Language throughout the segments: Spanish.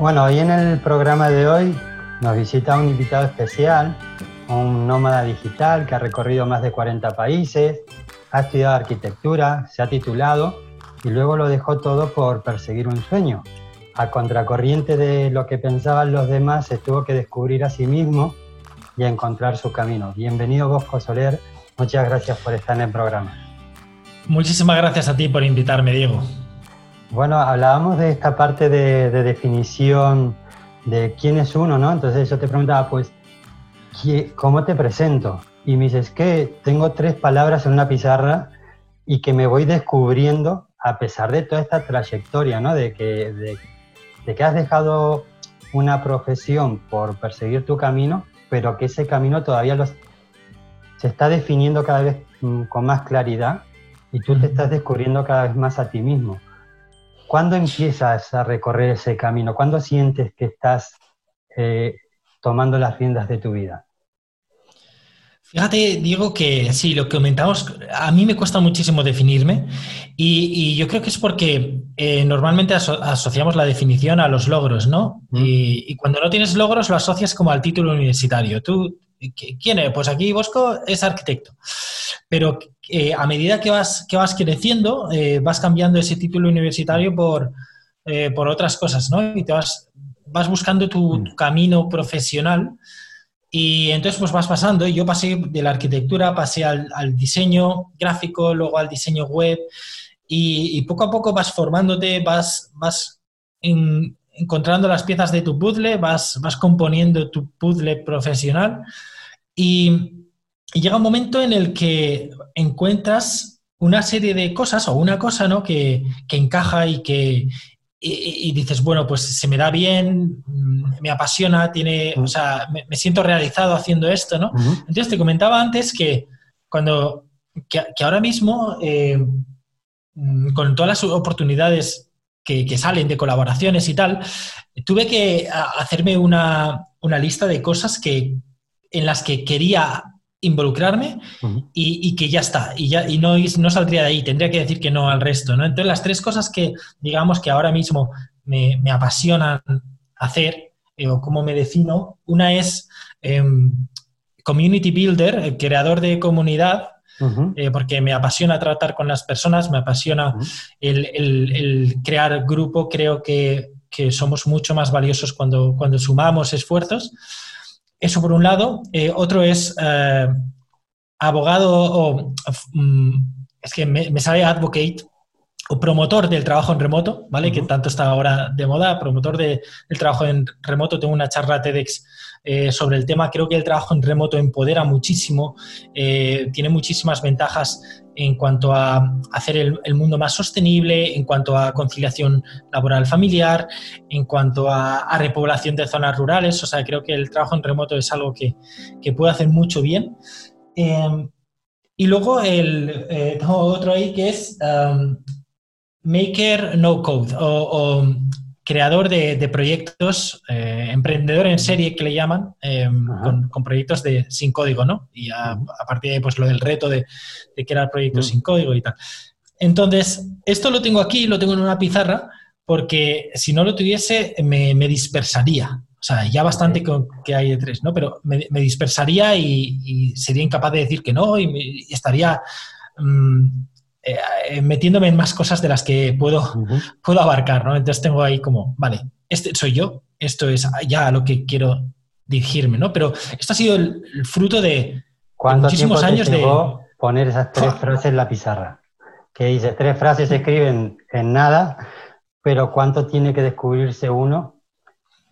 Bueno, hoy en el programa de hoy nos visita un invitado especial, un nómada digital que ha recorrido más de 40 países, ha estudiado arquitectura, se ha titulado y luego lo dejó todo por perseguir un sueño. A contracorriente de lo que pensaban los demás, se tuvo que descubrir a sí mismo y a encontrar su camino. Bienvenido Bosco Soler, muchas gracias por estar en el programa. Muchísimas gracias a ti por invitarme, Diego. Bueno, hablábamos de esta parte de, definición de quién es uno, ¿no? Entonces yo te preguntaba, pues, ¿cómo te presento? Y me dices que tengo tres palabras en una pizarra y que me voy descubriendo a pesar de toda esta trayectoria, ¿no? De que, de, que has dejado una profesión por perseguir tu camino, pero que ese camino todavía se está definiendo cada vez mm, con más claridad y tú te estás descubriendo cada vez más a ti mismo. ¿Cuándo empiezas a recorrer ese camino? ¿Cuándo sientes que estás eh, tomando las riendas de tu vida? Fíjate, digo que sí, lo que comentamos, a mí me cuesta muchísimo definirme y, yo creo que es porque eh, normalmente asociamos la definición a los logros, ¿no? Y, cuando no tienes logros lo asocias como al título universitario. ¿Tú quién eres? Pues aquí Bosco es arquitecto. Pero eh, a medida que vas, que vas creciendo, eh, vas cambiando ese título universitario por, eh, por otras cosas, ¿no? Y te vas, vas buscando tu, mm. camino profesional y entonces pues vas pasando. Yo pasé de la arquitectura, pasé al, diseño gráfico, luego al diseño web y, poco a poco vas formándote, vas, vas encontrando las piezas de tu puzzle, vas, vas componiendo tu puzzle profesional y y llega un momento en el que encuentras una serie de cosas o una cosa ¿no? que, encaja y que y, dices, bueno, pues se me da bien, mm, me apasiona, tiene, o sea, me, siento realizado haciendo esto, ¿no? Entonces te comentaba antes que cuando, que, ahora mismo, eh, mm, con todas las oportunidades que, que, salen de colaboraciones y tal, tuve que hacerme una, una lista de cosas que, en las que quería involucrarme y, que ya está, y, ya, y no, no saldría de ahí, tendría que decir que no al resto. ¿no? Entonces, las tres cosas que, digamos, que ahora mismo me, me apasionan hacer, eh, o cómo me defino, una es em, community builder, el creador de comunidad, eh, porque me apasiona tratar con las personas, me apasiona el, el, crear grupo, creo que, que, somos mucho más valiosos cuando, cuando sumamos esfuerzos. Eso por un lado. Eh, otro es eh, abogado o... Mm, es que me, sale advocate o promotor del trabajo en remoto, ¿vale? Que tanto está ahora de moda, promotor del trabajo en remoto. Tengo una charla TEDx eh, sobre el tema. Creo que el trabajo en remoto empodera muchísimo, tiene muchísimas ventajas en cuanto a hacer el, mundo más sostenible, en cuanto a conciliación laboral familiar, en cuanto a, repoblación de zonas rurales. O sea, creo que el trabajo en remoto es algo que, puede hacer mucho bien. Em, y luego el, eh, tengo otro ahí que es um, Maker No Code o creador de, proyectos, eh, emprendedor en serie que le llaman, em, con, proyectos de, sin código, ¿no? Y a, partir de ahí, pues lo del reto de, crear proyectos sin código y tal. Entonces, esto lo tengo aquí, lo tengo en una pizarra, porque si no lo tuviese, me, dispersaría. O sea, ya bastante que hay de tres, ¿no? Pero me, dispersaría y, sería incapaz de decir que no y, estaría mm, eh, eh, metiéndome en más cosas de las que puedo, puedo abarcar, ¿no? Entonces tengo ahí como, vale, este soy yo, esto es ya a lo que quiero dirigirme, ¿no? Pero esto ha sido el, fruto de, muchísimos años de poner esas tres frases en la pizarra. Que dice, tres frases se escriben en nada, pero ¿cuánto tiene que descubrirse uno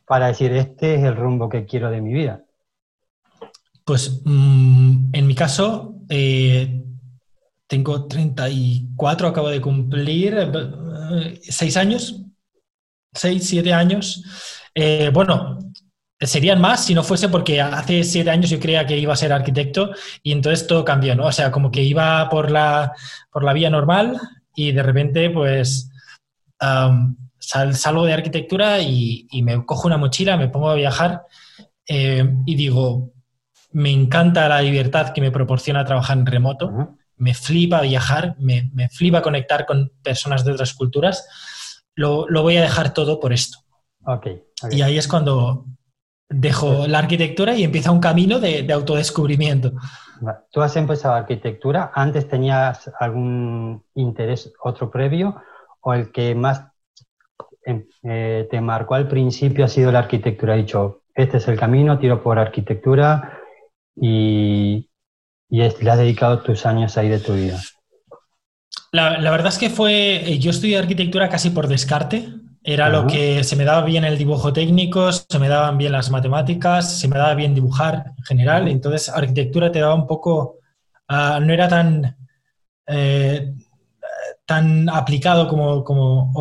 para decir, este es el rumbo que quiero de mi vida? Pues mm, en mi caso, eh, tengo 34, acabo de cumplir eh, seis años, seis, siete años. Eh, bueno, serían más si no fuese porque hace siete años yo creía que iba a ser arquitecto y entonces todo cambió, ¿no? O sea, como que iba por la, por la vía normal y de repente pues salgo de arquitectura y, me cojo una mochila, me pongo a viajar eh, y digo, me encanta la libertad que me proporciona trabajar en remoto me flipa viajar, me, me flipa conectar con personas de otras culturas, lo, lo, voy a dejar todo por esto. Ok, Y ahí es cuando dejo la arquitectura y empieza un camino de, autodescubrimiento. ¿Tú has empezado arquitectura? ¿Antes tenías algún interés otro previo? ¿O el que más em, eh, te marcó al principio ha sido la arquitectura? Has dicho, este es el camino, tiro por arquitectura y, le has dedicado tus años ahí de tu vida. La, verdad es que fue, eh, yo estudié arquitectura casi por descarte. Era lo que se me daba bien el dibujo técnico, se me daban bien las matemáticas, se me daba bien dibujar en general. Entonces, arquitectura te daba un poco, ah, no era tan, eh, tan aplicado como, como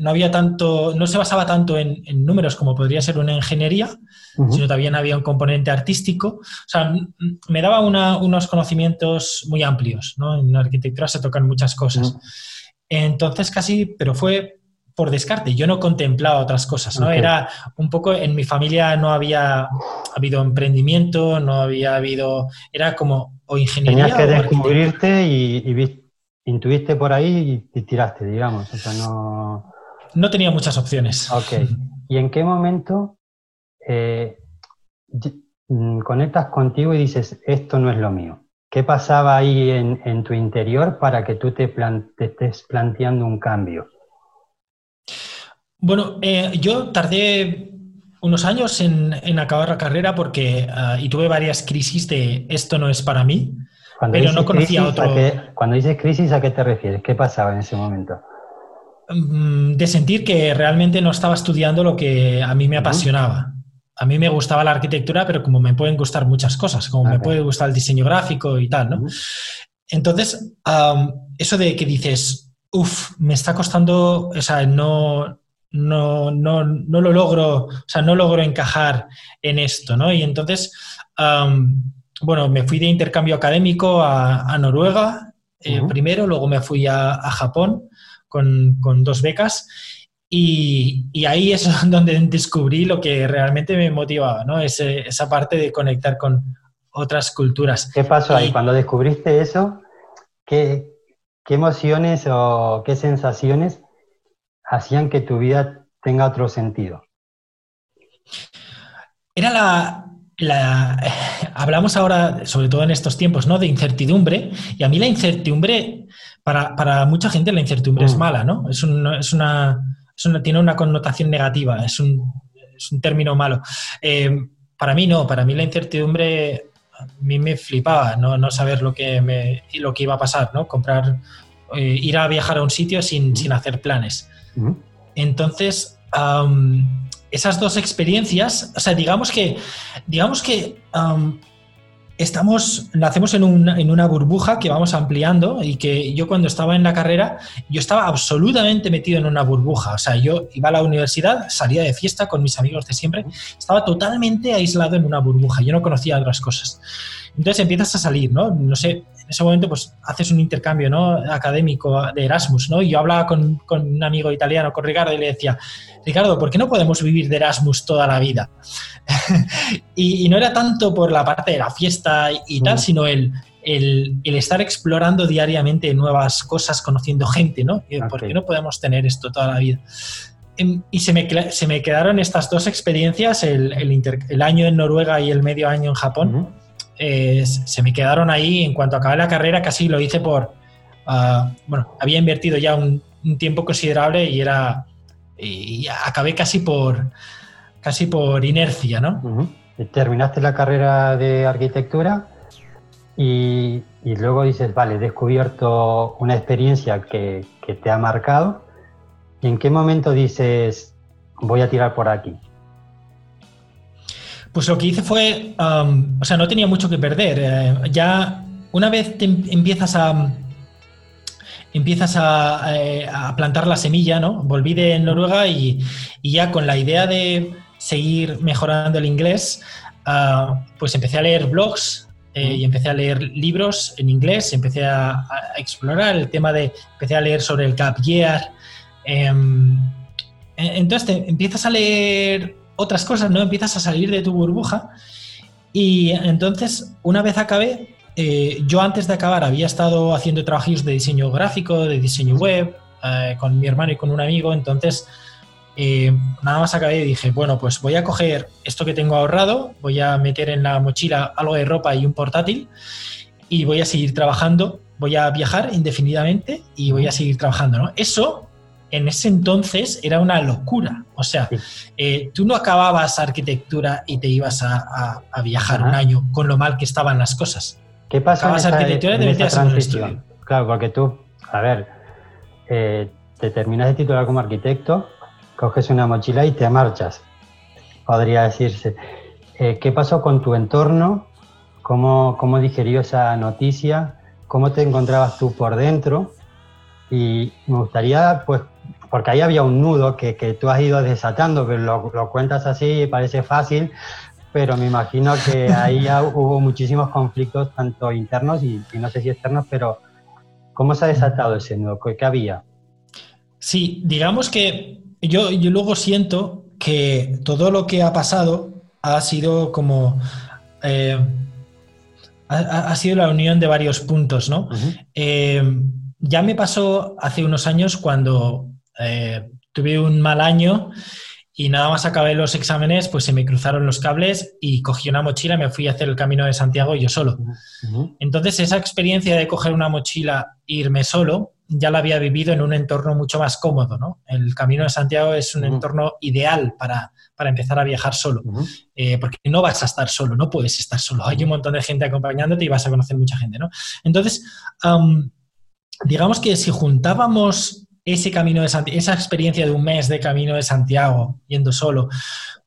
no había tanto, no se basaba tanto en, números como podría ser una ingeniería, sino también había un componente artístico. O sea, me daba unos conocimientos muy amplios, ¿no? En arquitectura se tocan muchas cosas. Entonces casi, pero fue por descarte, yo no contemplaba otras cosas, ¿no? Era un poco, en mi familia no había habido emprendimiento, no había habido, era como o ingeniería. Tenías que descubrirte y, y intuiste por ahí y, tiraste, digamos. O sea, no... no tenía muchas opciones. Ok. ¿Y en qué momento eh, mm, conectas contigo y dices, esto no es lo mío? ¿Qué pasaba ahí en, tu interior para que tú te, estés planteando un cambio? Bueno, eh, yo tardé unos años en, acabar la carrera porque, ah, y tuve varias crisis de esto no es para mí. Cuando pero no conocía otro. cuando dices crisis, ¿a qué te refieres? ¿Qué pasaba en ese momento? Mm, de sentir que realmente no estaba estudiando lo que a mí me apasionaba. A mí me gustaba la arquitectura, pero como me pueden gustar muchas cosas, como me puede gustar el diseño gráfico y tal, ¿no? Entonces, eso de que dices, uff, me está costando, o sea, no, no, no, no, lo logro, o sea, no logro encajar en esto, ¿no? Y entonces, bueno, me fui de intercambio académico a, Noruega eh, primero, luego me fui a, Japón con, dos becas y, ahí es donde descubrí lo que realmente me motivaba, ¿no? esa parte de conectar con otras culturas. ¿Qué pasó ahí? Cuando descubriste eso, ¿qué, ¿qué emociones o qué sensaciones hacían que tu vida tenga otro sentido? Era la, hablamos ahora, sobre todo en estos tiempos, ¿no? De incertidumbre. Y a mí la incertidumbre, para, mucha gente la incertidumbre es mm. mala, ¿no? Es, una, tiene una connotación negativa, es un, término malo. Eh, para mí no, para mí la incertidumbre a mí me flipaba, no, saber lo que, me, lo que iba a pasar, ¿no? Comprar, eh, ir a viajar a un sitio sin, sin hacer planes. Mm. Entonces, esas dos experiencias, o sea, digamos que, digamos que estamos, nacemos en una, en una, burbuja que vamos ampliando y que yo cuando estaba en la carrera, yo estaba absolutamente metido en una burbuja. O sea, yo iba a la universidad, salía de fiesta con mis amigos de siempre, estaba totalmente aislado en una burbuja, yo no conocía otras cosas. Entonces empiezas a salir, ¿no? No sé, en ese momento pues haces un intercambio, ¿no? Académico de Erasmus, ¿no? Y yo hablaba con, con un amigo italiano, con Ricardo, y le decía, Ricardo, ¿por qué no podemos vivir de Erasmus toda la vida? y, no era tanto por la parte de la fiesta y tal, mm. sino el, el, estar explorando diariamente nuevas cosas, conociendo gente, ¿no? ¿Por qué no podemos tener esto toda la vida? Em, y se me, se me quedaron estas dos experiencias, el, el, año en Noruega y el medio año en Japón, eh, se me quedaron ahí. En cuanto acabé la carrera, casi lo hice por. Ah, bueno, había invertido ya un, tiempo considerable y era. Y acabé casi por. casi por inercia, ¿no? Terminaste la carrera de arquitectura y, y, luego dices, vale, he descubierto una experiencia que, que te ha marcado. ¿Y en qué momento dices, voy a tirar por aquí? Pues lo que hice fue, o sea, no tenía mucho que perder. Eh, ya una vez te em, empiezas a empiezas eh, a, plantar la semilla, ¿no? Volví de Noruega y, ya con la idea de seguir mejorando el inglés, ah, pues empecé a leer blogs eh, y empecé a leer libros en inglés, empecé a, explorar el tema de, empecé a leer sobre el gap year. Em, e, entonces te empiezas a leer otras cosas, ¿no? Empiezas a salir de tu burbuja. Y entonces, una vez acabé, eh, yo antes de acabar había estado haciendo trabajos de diseño gráfico, de diseño web, eh, con mi hermano y con un amigo, entonces eh, nada más acabé y dije, bueno, pues voy a coger esto que tengo ahorrado, voy a meter en la mochila algo de ropa y un portátil y voy a seguir trabajando, voy a viajar indefinidamente y voy a seguir trabajando, ¿no? Eso en ese entonces era una locura. O sea, eh, tú no acababas arquitectura y te ibas a, viajar un año con lo mal que estaban las cosas. ¿Qué pasa en esa, arquitectura y te transición? Claro, porque tú, a ver, eh, te terminas de titular como arquitecto, coges una mochila y te marchas, podría decirse. Eh, ¿Qué pasó con tu entorno? ¿Cómo, ¿Cómo digerió esa noticia? ¿Cómo te encontrabas tú por dentro? Y me gustaría, pues, porque ahí había un nudo que, que tú has ido desatando, que lo, lo cuentas así, parece fácil, pero me imagino que ahí hubo muchísimos conflictos, tanto internos y, no sé si externos, pero ¿cómo se ha desatado ese nudo? ¿Qué, había? Sí, digamos que yo, yo luego siento que todo lo que ha pasado ha sido como... Eh, ha, sido la unión de varios puntos, ¿no? ya me pasó hace unos años cuando eh, tuve un mal año y nada más acabé los exámenes, pues se me cruzaron los cables y cogí una mochila y me fui a hacer el camino de Santiago yo solo. Entonces esa experiencia de coger una mochila e irme solo ya la había vivido en un entorno mucho más cómodo, ¿no? El camino de Santiago es un entorno ideal para, empezar a viajar solo, eh, porque no vas a estar solo, no puedes estar solo. Hay un montón de gente acompañándote y vas a conocer mucha gente, ¿no? Entonces, digamos que si juntábamos ese camino de Santiago, esa experiencia de un mes de camino de Santiago, yendo solo,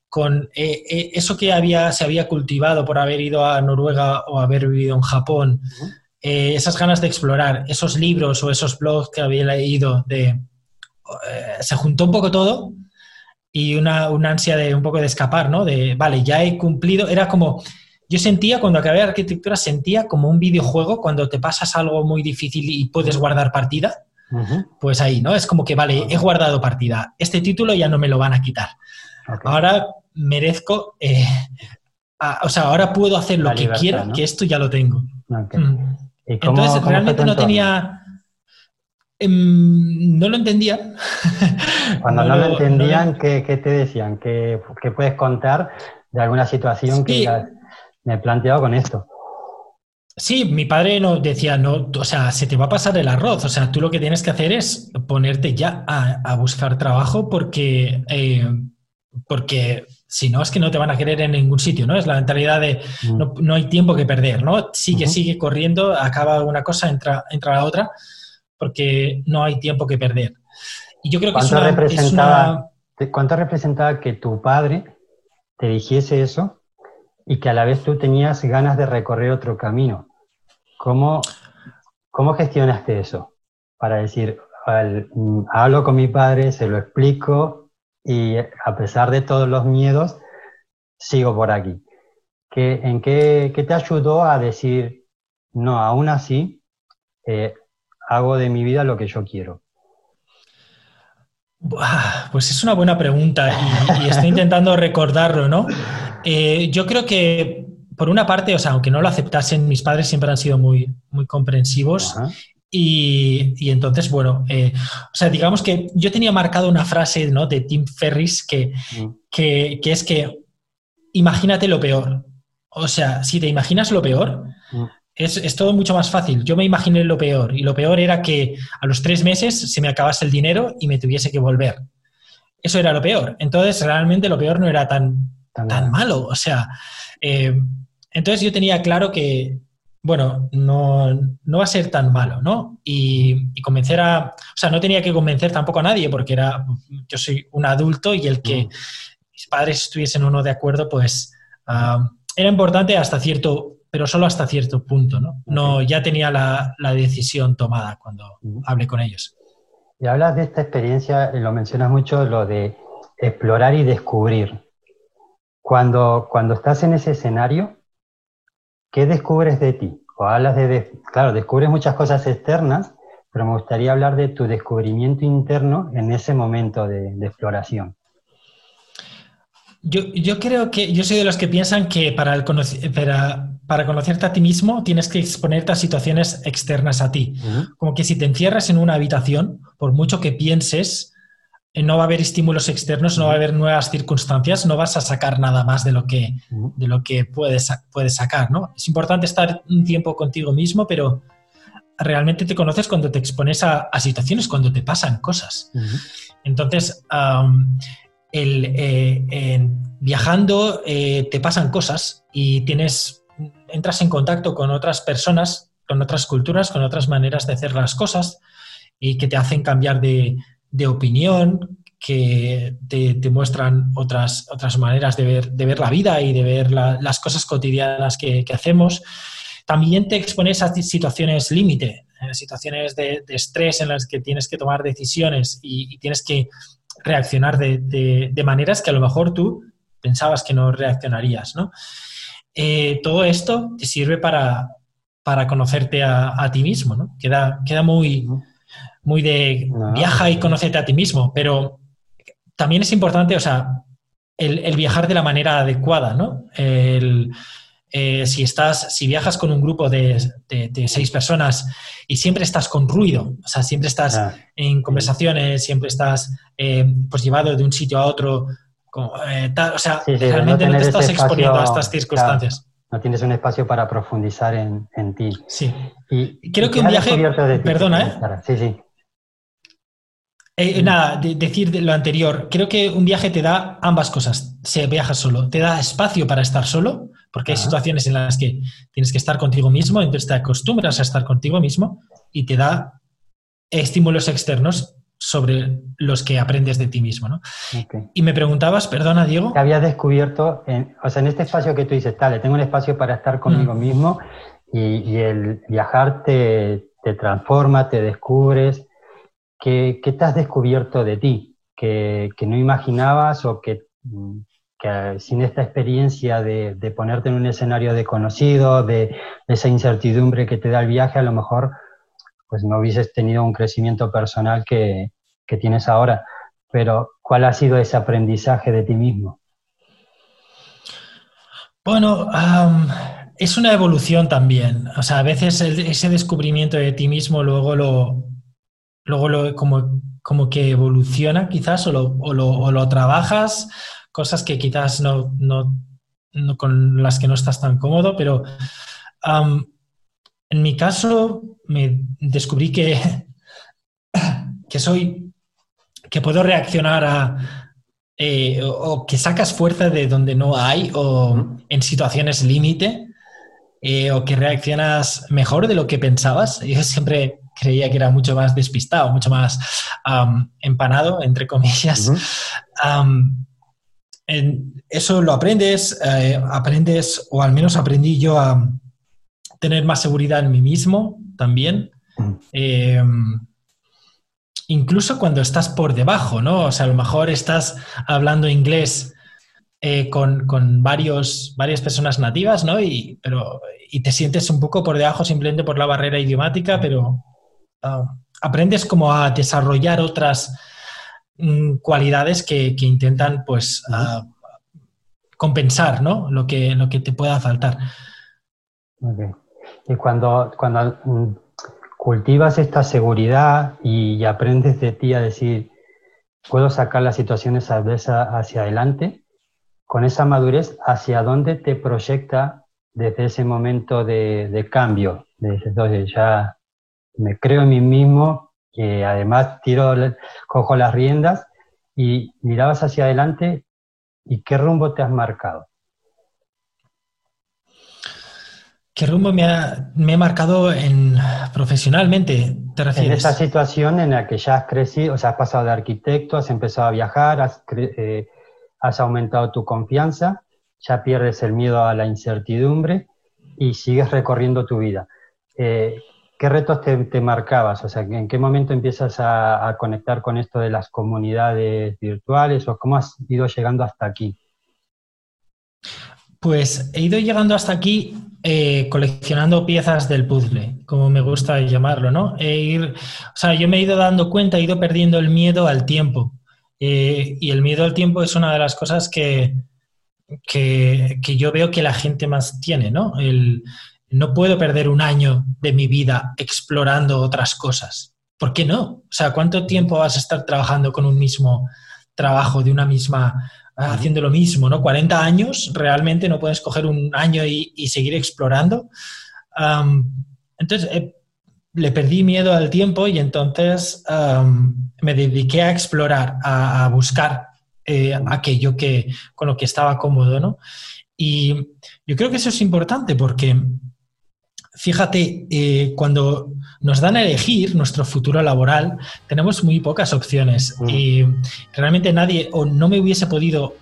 con eh, eh, eso que había, se había cultivado por haber ido a Noruega o haber vivido en Japón, eh, esas ganas de explorar, esos libros o esos blogs que había leído, de, se juntó un poco todo y una, una, ansia de un poco de escapar, ¿no? De, vale, ya he cumplido, era como, yo sentía, cuando acabé de arquitectura, sentía como un videojuego cuando te pasas algo muy difícil y puedes guardar partida. Pues ahí, ¿no? Es como que, vale, he guardado partida. Este título ya no me lo van a quitar. Ahora merezco, eh, o sea, ahora puedo hacer lo que quiera, que esto ya lo tengo. Mm. Entonces, realmente no tenía... Em, no lo entendía. Cuando no, lo entendían, ¿qué, te decían? ¿Qué, puedes contar de alguna situación que me he planteado con esto. Sí, mi padre nos decía, no, o sea, se te va a pasar el arroz, o sea, tú lo que tienes que hacer es ponerte ya a, buscar trabajo porque, eh, porque si no es que no te van a querer en ningún sitio, ¿no? Es la mentalidad de mm. no, hay tiempo que perder, ¿no? Sigue, sigue corriendo, acaba una cosa, entra, entra la otra, porque no hay tiempo que perder. Y yo creo que ¿Cuánto, representaba, ¿Cuánto representaba que tu padre te dijese eso y que a la vez tú tenías ganas de recorrer otro camino. ¿Cómo, cómo gestionaste eso? Para decir, mm, hablo con mi padre, se lo explico y a pesar de todos los miedos, sigo por aquí. ¿Qué, ¿En qué, qué, te ayudó a decir, no, aún así, eh, hago de mi vida lo que yo quiero? Pues es una buena pregunta y, y estoy intentando recordarlo, ¿no? Eh, yo creo que, por una parte, o sea, aunque no lo aceptasen, mis padres siempre han sido muy, muy comprensivos. Y, entonces, bueno, eh, o sea, digamos que yo tenía marcado una frase ¿no? de Tim Ferris que, mm. que, es que imagínate lo peor. O sea, si te imaginas lo peor, mm. es, es, todo mucho más fácil. Yo me imaginé lo peor y lo peor era que a los tres meses se me acabase el dinero y me tuviese que volver. Eso era lo peor. Entonces, realmente lo peor no era tan, tan, malo. O sea, eh, entonces yo tenía claro que, bueno, no, no, va a ser tan malo, ¿no? Y, convencer a, o sea, no tenía que convencer tampoco a nadie porque era, yo soy un adulto y el que mm. mis padres estuviesen uno de acuerdo, pues ah, era importante hasta cierto, pero solo hasta cierto punto, ¿no? no ya tenía la, la, decisión tomada cuando mm. hablé con ellos. Y hablas de esta experiencia, lo mencionas mucho, lo de explorar y descubrir. Cuando, cuando estás en ese escenario, ¿qué descubres de ti? O hablas de, claro, descubres muchas cosas externas, pero me gustaría hablar de tu descubrimiento interno en ese momento de, exploración. Yo, yo, creo que yo soy de los que piensan que para, el para, para, conocerte a ti mismo tienes que exponerte a situaciones externas a ti. Como que si te encierras en una habitación, por mucho que pienses, no va a haber estímulos externos, no va a haber nuevas circunstancias, no vas a sacar nada más de lo que, de lo que puedes, puedes sacar, ¿no? Es importante estar un tiempo contigo mismo, pero realmente te conoces cuando te expones a, situaciones, cuando te pasan cosas. Entonces, el, viajando eh, te pasan cosas y tienes, entras en contacto con otras personas, con otras culturas, con otras maneras de hacer las cosas y que te hacen cambiar de, opinión, que te, muestran otras, otras maneras de ver, de ver la vida y de ver las cosas cotidianas que, hacemos. También te expones a situaciones límite, eh, situaciones de, estrés en las que tienes que tomar decisiones y tienes que reaccionar de, maneras que a lo mejor tú pensabas que no reaccionarías, ¿no? Eh, todo esto te sirve para, para conocerte a, ti mismo, ¿no? Queda, queda muy, muy de viaja y conócete a ti mismo, pero también es importante, o sea, el, viajar de la manera adecuada, ¿no? El, eh, si, estás, si viajas con un grupo de, seis personas y siempre estás con ruido, o sea, siempre estás ah. en conversaciones, siempre estás eh, pues llevado de un sitio a otro, eh, o sea, realmente no, te estás exponiendo a estas circunstancias. No tienes un espacio para profundizar en, ti. Sí. Y, Creo que un viaje... Perdona, ¿eh? Sí, sí. nada, decir lo anterior. Creo que un viaje te da ambas cosas. Se viaja solo. Te da espacio para estar solo, porque hay situaciones en las que tienes que estar contigo mismo, entonces te acostumbras a estar contigo mismo y te da estímulos externos sobre los que aprendes de ti mismo. ¿no? Y me preguntabas, perdona Diego. Que habías descubierto, en, o sea, en este espacio que tú dices, tal, tengo un espacio para estar conmigo mm. mismo y, el viajar te, transforma, te descubres. ¿Qué, te has descubierto de ti? Que, que no imaginabas o que que sin esta experiencia de, ponerte en un escenario desconocido, de, esa incertidumbre que te da el viaje, a lo mejor pues no hubieses tenido un crecimiento personal que, tienes ahora. Pero, ¿cuál ha sido ese aprendizaje de ti mismo? Bueno, es una evolución también. O sea, a veces ese descubrimiento de ti mismo luego lo, luego lo, como, como que evoluciona quizás o lo, o lo, trabajas cosas que quizás no, con las que no estás tan cómodo, pero en mi caso me descubrí que, que soy, que puedo reaccionar a, eh, o, que sacas fuerza de donde no hay, o en situaciones límite, eh, o que reaccionas mejor de lo que pensabas. Yo siempre creía que era mucho más despistado, mucho más empanado, entre comillas eso lo aprendes, eh, aprendes, o al menos aprendí yo a tener más seguridad en mí mismo también. Mm. Eh, incluso cuando estás por debajo, ¿no? O sea, a lo mejor estás hablando inglés eh, con, varios, varias personas nativas, ¿no? Y, pero, y te sientes un poco por debajo simplemente por la barrera idiomática, pero ah, aprendes como a desarrollar otras Mm, cualidades que, intentan pues compensar ¿no? lo, que, lo que te pueda faltar. Y cuando, cuando mm, cultivas esta seguridad y, aprendes de ti a decir, puedo sacar las situaciones hacia adelante, con esa madurez, ¿hacia dónde te proyecta desde ese momento de, cambio? Desde ya me creo en mí mismo, que además tiro, cojo las riendas y mirabas hacia adelante y qué rumbo te has marcado. ¿Qué rumbo me ha, me marcado en, profesionalmente? ¿Te refieres? En esa situación en la que ya has crecido, o sea, has pasado de arquitecto, has empezado a viajar, has, eh, has aumentado tu confianza, ya pierdes el miedo a la incertidumbre y sigues recorriendo tu vida. Eh, ¿Qué retos te, marcabas? O sea, ¿en qué momento empiezas a, conectar con esto de las comunidades virtuales o cómo has ido llegando hasta aquí? Pues he ido llegando hasta aquí eh, coleccionando piezas del puzzle, como me gusta llamarlo, ¿no? o sea, yo me he ido dando cuenta, he ido perdiendo el miedo al tiempo. Eh, y el miedo al tiempo es una de las cosas que, que, que, yo veo que la gente más tiene, ¿no? El, no puedo perder un año de mi vida explorando otras cosas. ¿por qué no? O sea, ¿cuánto tiempo vas a estar trabajando con un mismo trabajo, de una misma, haciendo lo mismo, ¿no? 40 años, realmente no puedes coger un año y, seguir explorando. entonces, eh, le perdí miedo al tiempo y entonces me dediqué a explorar, a, buscar eh, aquello que, con lo que estaba cómodo, ¿no? Y yo creo que eso es importante porque, fíjate, eh, cuando nos dan a elegir nuestro futuro laboral, tenemos muy pocas opciones. Mm. Y realmente nadie, o no me hubiese podido,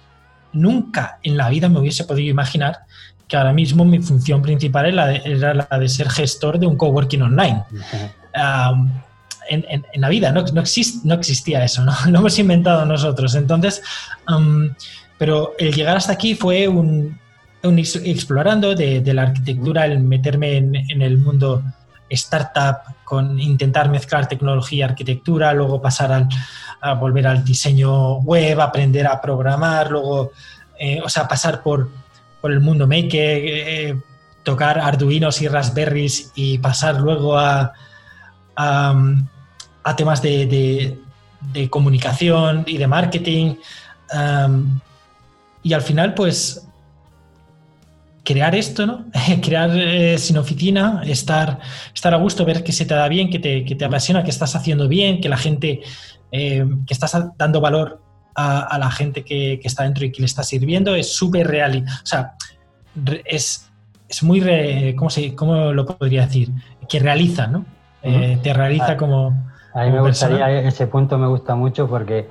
nunca en la vida me hubiese podido imaginar que ahora mismo mi función principal era la de, ser gestor de un coworking online. en, la vida no, no, no existía eso, ¿no? lo hemos inventado nosotros. Entonces, pero el llegar hasta aquí fue un, un explorando de, la arquitectura, el meterme en, el mundo startup, con intentar mezclar tecnología arquitectura, luego pasar al, a volver al diseño web, aprender a programar, luego, eh, o sea, pasar por por el mundo maker, eh, tocar Arduinos y Raspberries y pasar luego a, a, temas de, de, comunicación y de marketing. y al final, pues, crear esto, ¿no? crear eh, sin oficina, estar, estar a gusto, ver que se te da bien, que te, que te apasiona, que estás haciendo bien, que la gente, eh, que estás dando valor a, la gente que, está dentro y que le está sirviendo es súper real. O sea, es, es muy, ¿cómo, se, ¿cómo lo podría decir? Que realiza, ¿no? Eh, te realiza ah, como... A mí me gustaría, ese punto me gusta mucho porque,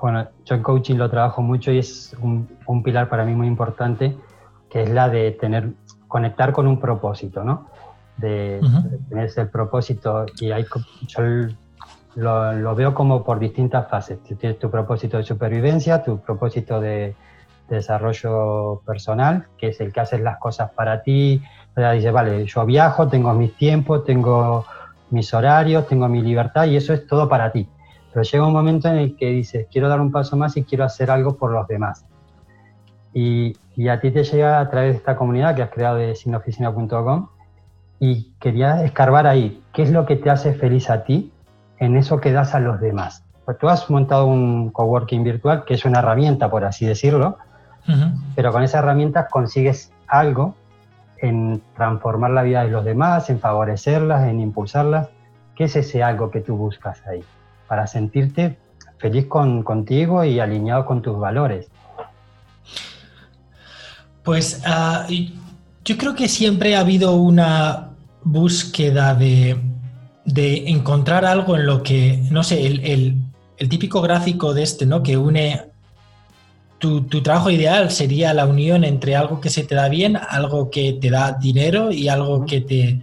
bueno, yo en coaching lo trabajo mucho y es un, un, pilar para mí muy importante, que es la de tener, conectar con un propósito, ¿no? De, tener ese propósito y hay, yo lo, veo como por distintas fases. tienes tu propósito de supervivencia, tu propósito de, desarrollo personal, que es el que haces las cosas para ti. O dices, vale, yo viajo, tengo mis tiempos, tengo mis horarios, tengo mi libertad y eso es todo para ti. Pero llega un momento en el que dices, quiero dar un paso más y quiero hacer algo por los demás. Y, y a ti te llega a través de esta comunidad que has creado de sinoficina.com y quería escarbar ahí, ¿qué es lo que te hace feliz a ti en eso que das a los demás. Pues tú has montado un coworking virtual, que es una herramienta, por así decirlo, pero con esa herramienta consigues algo en transformar la vida de los demás, en favorecerlas, en impulsarlas. ¿Qué es ese algo que tú buscas ahí? Para sentirte feliz con, contigo y alineado con tus valores. Pues ah, yo creo que siempre ha habido una búsqueda de, de encontrar algo en lo que, no sé, el, típico gráfico de este, ¿no? Que une tu, trabajo ideal sería la unión entre algo que se te da bien, algo que te da dinero y algo que te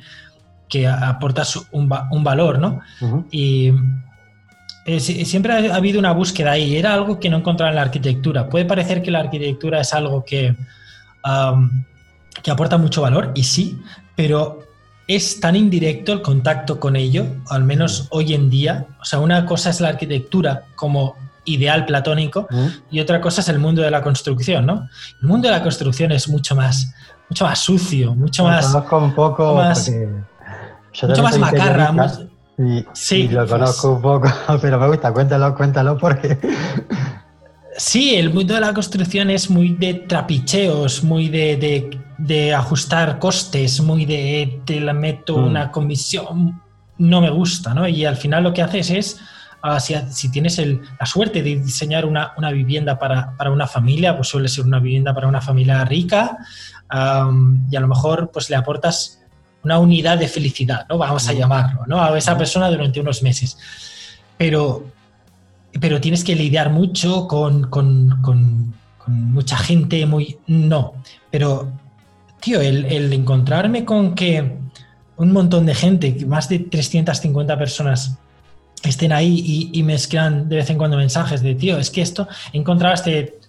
que aportas un, un valor, ¿no? Y eh, siempre ha habido una búsqueda ahí, era algo que no encontraba en la arquitectura. Puede parecer que la arquitectura es algo que, que aporta mucho valor, y sí, pero es tan indirecto el contacto con ello, al menos hoy en día. O sea, una cosa es la arquitectura como ideal platónico y otra cosa es el mundo de la construcción, ¿no? El mundo de la construcción es mucho más, mucho más sucio, mucho más... Conozco un poco... Más, mucho más macarra. sí, lo conozco un poco, pero me gusta, cuéntalo, cuéntalo porque... Sí, el mundo de la construcción es muy de trapicheos, muy de, ajustar costes, muy de te la meto mm. una comisión. No me gusta, ¿no? Y al final lo que haces es, ah, si, tienes la suerte de diseñar una, vivienda para, una familia, pues suele ser una vivienda para una familia rica y a lo mejor pues le aportas una unidad de felicidad, ¿no? Vamos a mm. llamarlo, ¿no? A esa mm. persona durante unos meses. Pero pero tienes que lidiar mucho con, mucha gente, muy... No, pero, tío, el, encontrarme con que un montón de gente, más de 350 personas, estén ahí y, me escriban de vez en cuando mensajes de, tío, es que esto, he encontrado este,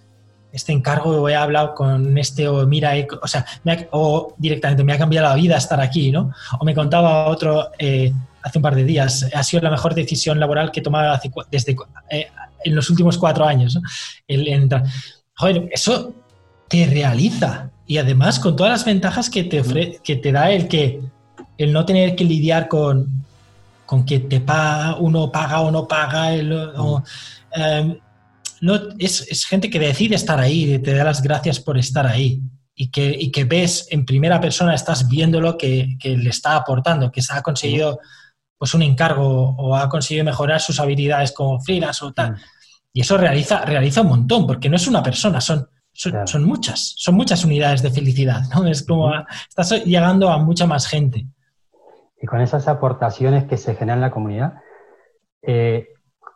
este encargo he hablado con este o mira, o sea, o directamente me ha cambiado la vida estar aquí, ¿no? O me contaba otro... Eh, hace un par de días. Ha sido la mejor decisión laboral que he tomado desde, eh, en los últimos cuatro años. El, joder, eso te realiza. Y además con todas las ventajas que te, que te da el que el no tener que lidiar con, con que te paga, uno paga o no paga, em, no, es, gente que decide estar ahí, te da las gracias por estar ahí y que, que ves en primera persona, estás viéndolo que, que le está aportando, que se ha conseguido pues un encargo o ha conseguido mejorar sus habilidades como freelance o tal. Y eso realiza, realiza un montón, porque no es una persona, son, son, muchas, son muchas unidades de felicidad, ¿no? Es como, estás llegando a mucha más gente. Y con esas aportaciones que se generan en la comunidad, eh,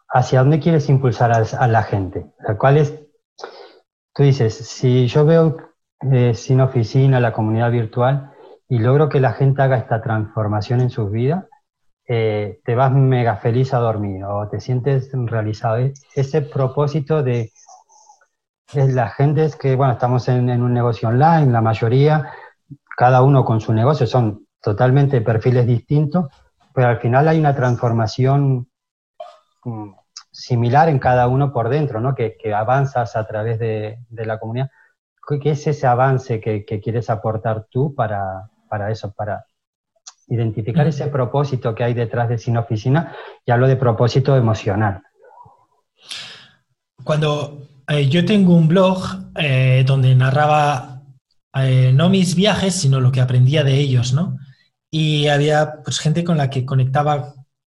¿hacia dónde quieres impulsar a, la gente? ¿Cuál es? Tú dices, si yo veo eh, sin oficina la comunidad virtual y logro que la gente haga esta transformación en sus vidas, eh, te vas mega feliz a dormir o te sientes realizado. E-, ese propósito de la gente que, bueno, estamos en, un negocio online, la mayoría, cada uno con su negocio, son totalmente perfiles distintos, pero al final hay una transformación mm, similar en cada uno por dentro, ¿no? Que, avanzas a través de, la comunidad. ¿Qué es ese avance que, quieres aportar tú para, para eso, para identificar ese propósito que hay detrás de Sin Oficina y hablo de propósito emocional. Cuando eh, yo tengo un blog eh, donde narraba eh, no mis viajes, sino lo que aprendía de ellos, ¿no? Y había pues, gente con la que conectaba,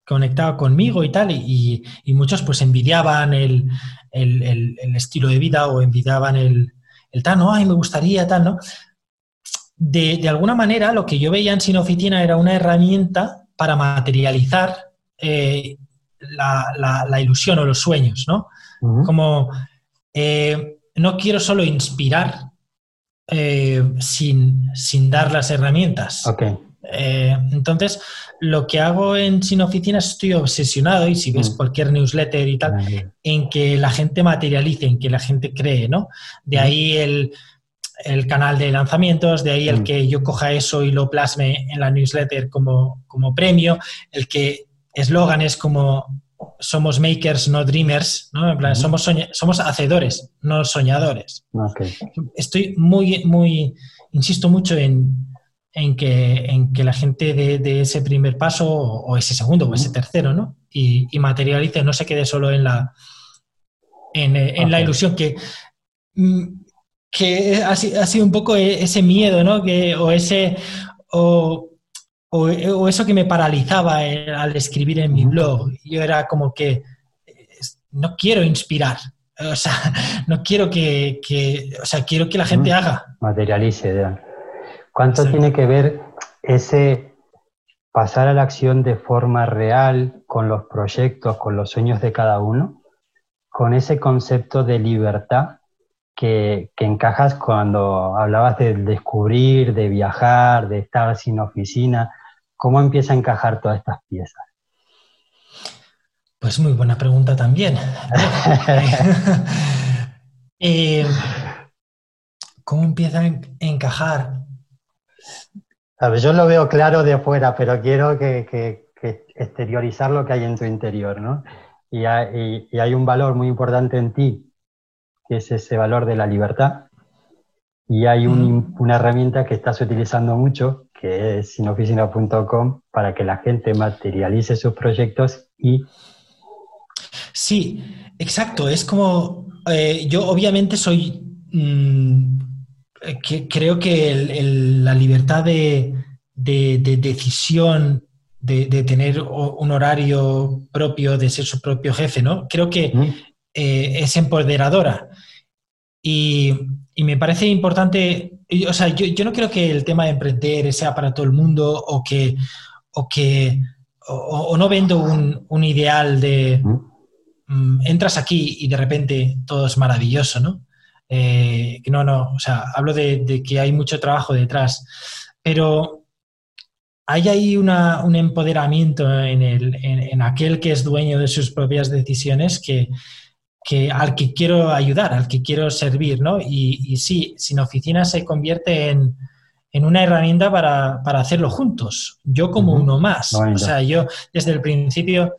conectaba conmigo y tal, y, muchos pues envidiaban el, estilo de vida o envidiaban el, el tal, no, ay, me gustaría tal, ¿no? De, alguna manera lo que yo veía en Sin Oficina era una herramienta para materializar eh, la, ilusión o los sueños, ¿no? Como eh, no quiero solo inspirar eh, sin, dar las herramientas. entonces, lo que hago en Sin Oficina estoy obsesionado, y si ves mm. cualquier newsletter y tal, en que la gente materialice, en que la gente cree, ¿no? De ahí el el canal de lanzamientos, de ahí el mm. que yo coja eso y lo plasme en la newsletter como, como premio, el que eslóganes como somos makers, no dreamers, ¿no? En plan, somos, somos hacedores, no soñadores. Estoy muy, muy, insisto mucho en, en, que, en que la gente de, ese primer paso, o ese segundo, o ese tercero, ¿no? Y, materialice, no se quede solo en la, en, en la ilusión que mm, que ha, sido un poco e, ese miedo, ¿no? Que, o ese... O, eso que me paralizaba al escribir en mi blog. Yo era como que no quiero inspirar, o sea, no quiero que, o sea, quiero que la gente haga. Materialice. ¿Cuánto tiene que ver ese pasar a la acción de forma real con los proyectos, con los sueños de cada uno, con ese concepto de libertad que, encajas cuando hablabas de descubrir, de viajar, de estar sin oficina. ¿Cómo empieza a encajar todas estas piezas? Pues muy buena pregunta también. Eh, ¿Cómo empieza a encajar? A ver, yo lo veo claro de afuera, pero quiero que, exteriorizar lo que hay en tu interior, ¿no? y hay un valor muy importante en ti que es ese valor de la libertad. Y hay una herramienta que estás utilizando mucho, que es sinoficina.com, para que la gente materialice sus proyectos y... Sí, exacto. Es como, eh, yo obviamente soy, mm, que, creo que la libertad de, decisión, de, tener un horario propio, de ser su propio jefe, ¿no? Creo que eh, es empoderadora. Y, me parece importante, o sea, yo, no creo que el tema de emprender sea para todo el mundo o que, o que o, no vendo un, ideal de mm, entras aquí y de repente todo es maravilloso, ¿no? Eh, no, no, o sea, hablo de, que hay mucho trabajo detrás, pero hay ahí un empoderamiento en, el, en aquel que es dueño de sus propias decisiones que, que, al que quiero ayudar, al que quiero servir, ¿no? Y, sí, Sin Oficina se convierte en, una herramienta para, hacerlo juntos, yo como uno más. O sea, yo desde el principio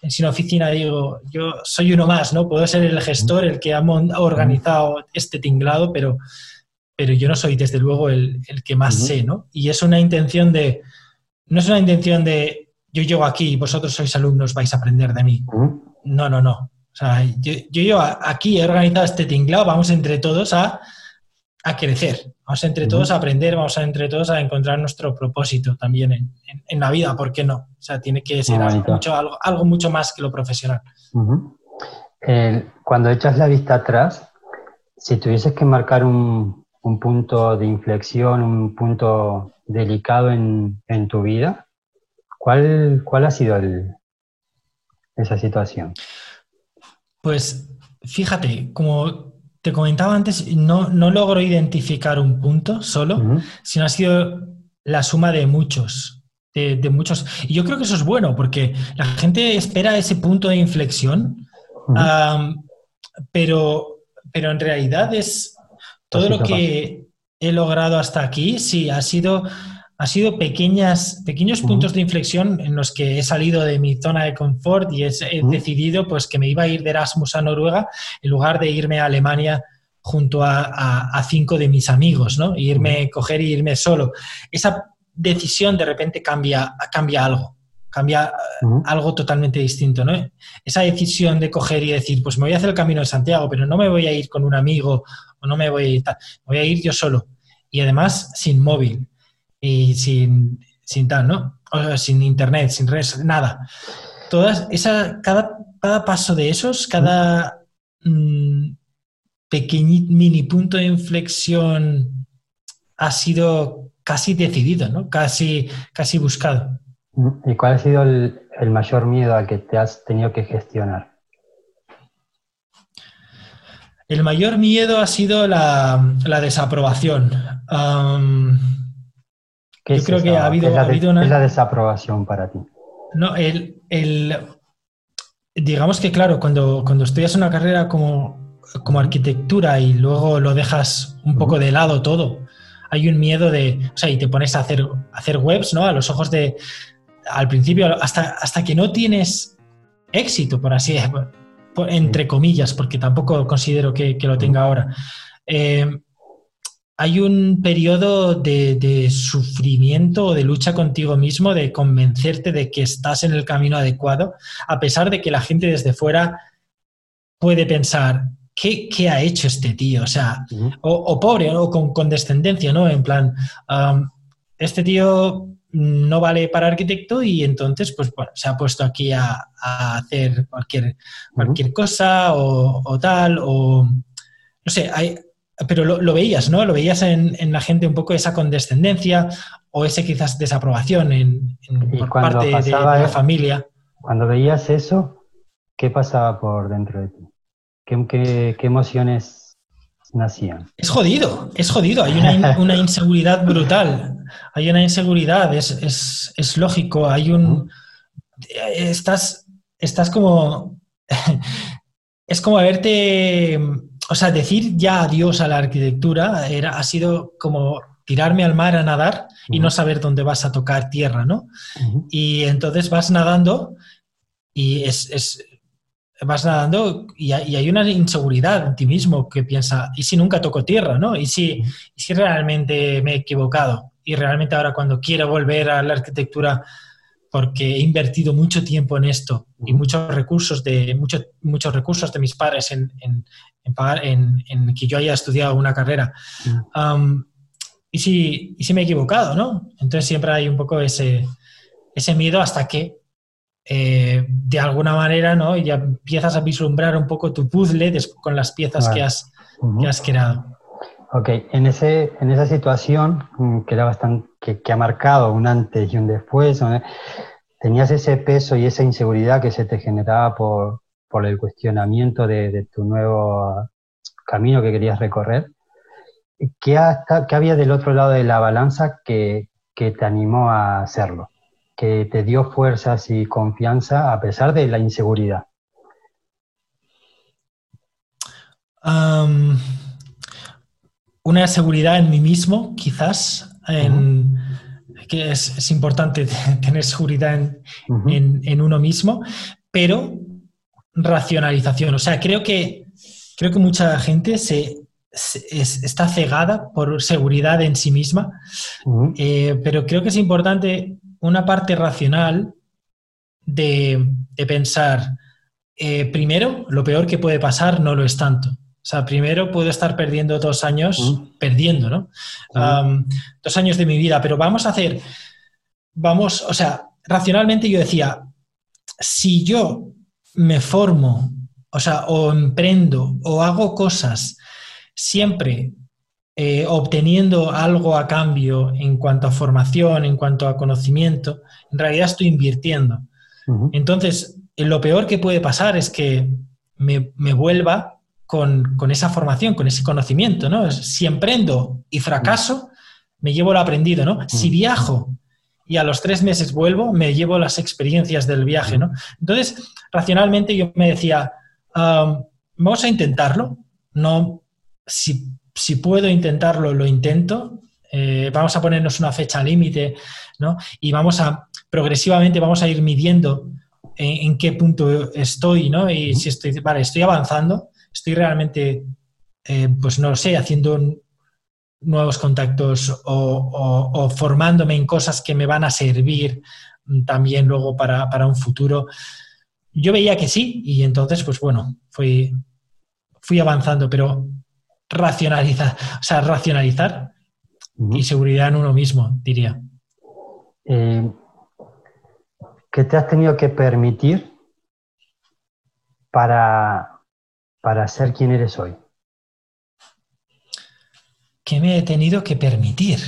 en Sin Oficina digo, yo soy uno más, ¿no? Puedo ser el gestor, el que ha organizado este tinglado, pero, pero yo no soy desde luego el, que más sé, ¿no? Y es una intención de, no es una intención de yo llego aquí y vosotros sois alumnos, vais a aprender de mí. No, no, no. O sea, yo, yo, aquí he organizado este tinglado, vamos entre todos a, a crecer, vamos entre todos a aprender, vamos a entre todos a encontrar nuestro propósito también en, en, la vida, ¿por qué no? O sea, tiene que ser algo mucho, algo, algo, mucho más que lo profesional. cuando echas la vista atrás, si tuvieses que marcar un, un punto de inflexión, un punto delicado en, en tu vida, ¿cuál, cuál ha sido el, esa situación? Pues fíjate, como te comentaba antes, no, no logro identificar un punto solo, sino ha sido la suma de muchos. De, de, muchos. Y yo creo que eso es bueno, porque la gente espera ese punto de inflexión, um, pero, pero en realidad es todo lo que he logrado hasta aquí, sí, ha sido, ha sido pequeñas, pequeños puntos de inflexión en los que he salido de mi zona de confort y he, decidido pues, que me iba a ir de Erasmus a Noruega en lugar de irme a Alemania junto a, cinco de mis amigos, ¿no? irme, coger e irme solo. Esa decisión de repente cambia, cambia algo, cambia algo totalmente distinto, ¿no? Esa decisión de coger y decir, pues me voy a hacer el camino de Santiago, pero no me voy a ir con un amigo o no me voy a ir, voy a ir yo solo. Y además sin móvil y sin, sin tal, ¿no? O sin internet, sin redes, nada. Todas, esa, cada, cada paso de esos, cada mmm, pequeñito mini punto de inflexión ha sido casi decidido, ¿no? Casi, casi buscado. ¿Y cuál ha sido el, el mayor miedo al que te has tenido que gestionar? El mayor miedo ha sido la, la desaprobación. Um, yo creo que ha habido, ¿Qué es, la, ha habido una... es la desaprobación para ti? No, el, el, digamos que claro, cuando, cuando estudias una carrera como, como arquitectura y luego lo dejas un poco de lado todo, hay un miedo de, o sea, y te pones a hacer, a hacer webs, ¿no? A los ojos de, al principio, hasta, hasta que no tienes éxito, por así decirlo, entre comillas, porque tampoco considero que, lo tenga ahora. Eh, hay un periodo de, de, sufrimiento o de lucha contigo mismo, de convencerte de que estás en el camino adecuado, a pesar de que la gente desde fuera puede pensar, ¿qué, qué ha hecho este tío? O sea, o, pobre, o con condescendencia, ¿no? En plan, um, este tío no vale para arquitecto y entonces pues bueno, se ha puesto aquí a, hacer cualquier, cualquier cosa o, tal, o no sé, hay, pero lo, veías, ¿no? Lo veías en, la gente un poco esa condescendencia o ese quizás desaprobación en, por parte de, la familia. Cuando veías eso, ¿qué pasaba por dentro de ti? qué emociones nacían. Es jodido, es jodido. Hay una, inseguridad brutal. Hay una inseguridad, es, es, lógico. Hay un. Estás, estás como. es como haberte. O sea, decir ya adiós a la arquitectura era, ha sido como tirarme al mar a nadar y no saber dónde vas a tocar tierra, ¿no? Y entonces vas nadando y es, vas nadando y, hay una inseguridad en ti mismo que piensa, ¿y si nunca toco tierra? ¿no? ¿Y si, ¿Y si realmente me he equivocado? Y realmente ahora cuando quiero volver a la arquitectura porque he invertido mucho tiempo en esto y muchos recursos de, muchos muchos recursos de mis padres en, en, en, en que yo haya estudiado una carrera. y, si, y si me he equivocado, ¿no? Entonces siempre hay un poco ese, ese miedo hasta que eh, de alguna manera, ¿no? Ya empiezas a vislumbrar un poco tu puzzle con las piezas que, has, que has creado. Ok, en, ese, en esa situación mm, que, era bastante, que, ha marcado un antes y un después, tenías ese peso y esa inseguridad que se te generaba por, por el cuestionamiento de, de, tu nuevo camino que querías recorrer. ¿Qué, ¿Qué, había del otro lado de la balanza que, que te animó a hacerlo? que te dio fuerzas y confianza a pesar de la inseguridad? una seguridad en mí mismo, quizás, que es, importante tener seguridad en, uno mismo, pero racionalización. O sea, creo que, creo que mucha gente se, está cegada por seguridad en sí misma, eh, pero creo que es importante una parte racional de, pensar, eh, primero, lo peor que puede pasar no lo es tanto. O sea, primero puedo estar perdiendo dos años, perdiendo, ¿no? dos años de mi vida, pero vamos a hacer, vamos, o sea, racionalmente yo decía, si yo me formo, o sea, o emprendo o hago cosas siempre eh, obteniendo algo a cambio en cuanto a formación, en cuanto a conocimiento, en realidad estoy invirtiendo. Entonces, lo peor que puede pasar es que me, vuelva con, esa formación, con ese conocimiento, ¿no? Si emprendo y fracaso, me llevo lo aprendido, ¿no? Si viajo y a los tres meses vuelvo, me llevo las experiencias del viaje, ¿no? Entonces, racionalmente yo me decía, vamos a intentarlo, no, si, si, puedo intentarlo, lo intento, eh, vamos a ponernos una fecha límite, ¿no? Y vamos a, progresivamente vamos a ir midiendo en, qué punto estoy, ¿no? Y si estoy, vale, estoy avanzando, estoy realmente, eh, pues no lo sé, haciendo nuevos contactos o, formándome en cosas que me van a servir también luego para, un futuro. Yo veía que sí y entonces, pues bueno, fui, fui avanzando, pero racionalizar, o sea, racionalizar y seguridad en uno mismo, diría. Eh, ¿Qué te has tenido que permitir para, para ser quien eres hoy? ¿Qué me he tenido que permitir?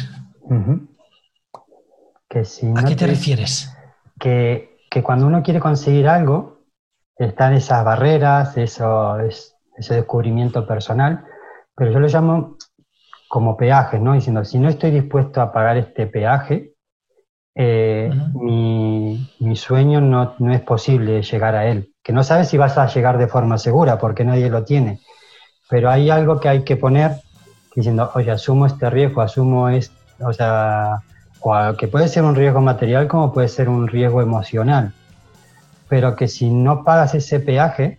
que si ¿A qué te, refieres? Que, cuando uno quiere conseguir algo, están esas barreras, eso, ese descubrimiento personal, pero yo lo llamo como peajes, ¿no? Diciendo, si no estoy dispuesto a pagar este peaje, eh, mi, mi, sueño no, no, es posible llegar a él. Que no sabes si vas a llegar de forma segura, porque nadie lo tiene. Pero hay algo que hay que poner diciendo, oye, asumo este riesgo, asumo es, o sea, que puede ser un riesgo material como puede ser un riesgo emocional, pero que si no pagas ese peaje,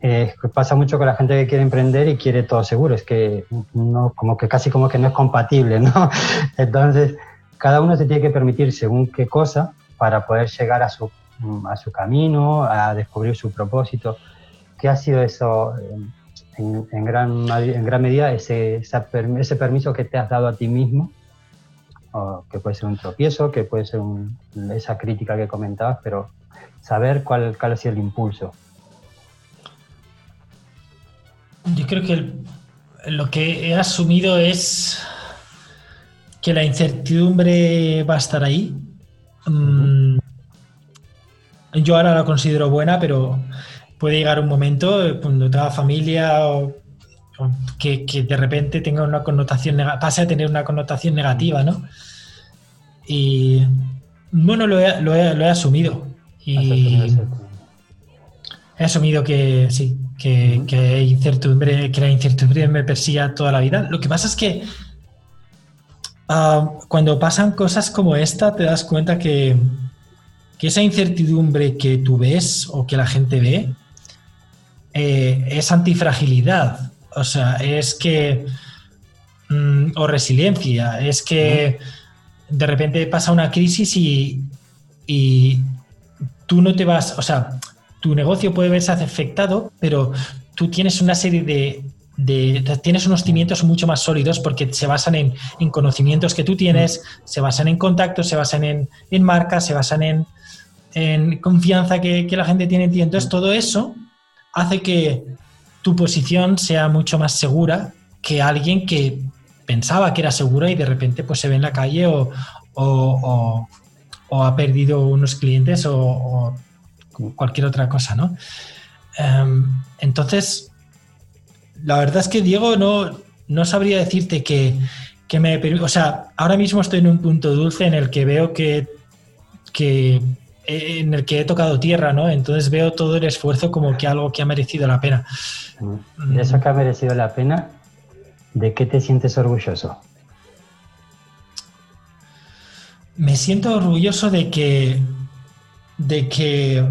eh, pasa mucho con la gente que quiere emprender y quiere todo seguro, es que no, como que casi como que no es compatible, ¿no? Entonces, cada uno se tiene que permitir según qué cosa para poder llegar a su, a su camino, a descubrir su propósito. ¿Qué ha sido eso? en, gran, en gran medida ese, ese permiso que te has dado a ti mismo, que puede ser un tropiezo, que puede ser esa crítica que comentabas, pero saber cuál, cuál ha sido el impulso. Yo creo que lo que he asumido es que la incertidumbre va a estar ahí. Mm, yo ahora la considero buena, pero puede llegar un momento eh, cuando toda familia o, que, de repente tenga una connotación pase a tener una connotación negativa, ¿no? Y bueno, lo he, lo he, asumido. Y he asumido que sí, que, que, incertidumbre, que la incertidumbre me persiga toda la vida. Lo que pasa es que ah, cuando pasan cosas como esta, te das cuenta que, que esa incertidumbre que tú ves o que la gente ve, eh, es antifragilidad, o sea, es que, mm, o resiliencia, es que de repente pasa una crisis y, y tú no te vas, o sea, tu negocio puede verse afectado, pero tú tienes una serie de, tienes unos cimientos mucho más sólidos porque se basan en, conocimientos que tú tienes, se basan en contactos, se basan en, marcas, se basan en, confianza que, que, la gente tiene en ti. Entonces, todo eso hace que tu posición sea mucho más segura que alguien que pensaba que era segura y de repente pues se ve en la calle o, ha perdido unos clientes o, cualquier otra cosa, ¿no? Em, entonces, la verdad es que Diego no, no sabría decirte que, que me... O sea, ahora mismo estoy en un punto dulce en el que veo que, que en el que he tocado tierra, ¿no? Entonces veo todo el esfuerzo como que algo que ha merecido la pena. De eso que ha merecido la pena, ¿de qué te sientes orgulloso? Me siento orgulloso de que de que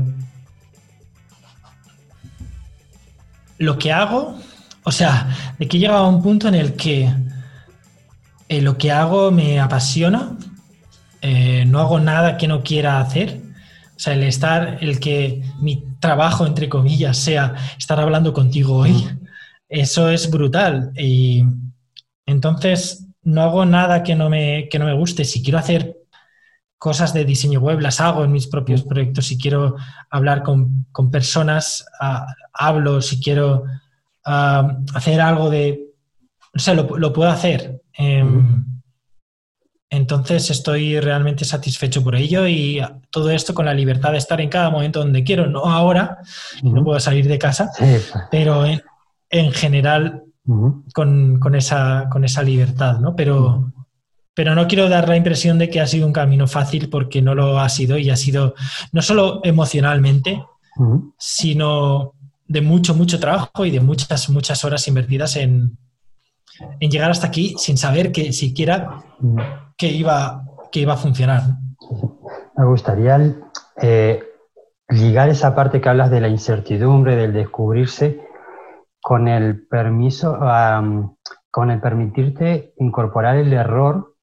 lo que hago, o sea, de que he llegado a un punto en el que eh, lo que hago me apasiona, eh, no hago nada que no quiera hacer O sea, el estar, el que mi trabajo, entre comillas, sea estar hablando contigo hoy, eso es brutal. Y entonces no hago nada que no me, que no me guste. Si quiero hacer cosas de diseño web, las hago en mis propios proyectos. Si quiero hablar con, personas, ah, hablo. Si quiero ah, hacer algo de... O sea, lo, puedo hacer. Em, entonces estoy realmente satisfecho por ello y todo esto con la libertad de estar en cada momento donde quiero, no ahora, no puedo salir de casa, pero en, general con, esa, con esa libertad, ¿no? Pero, pero no quiero dar la impresión de que ha sido un camino fácil porque no lo ha sido y ha sido no solo emocionalmente, sino de mucho, mucho trabajo y de muchas, muchas horas invertidas en, en llegar hasta aquí sin saber que siquiera que iba, que iba a funcionar. Me gustaría eh, ligar esa parte que hablas de la incertidumbre, del descubrirse, con el permiso, con el permitirte incorporar el error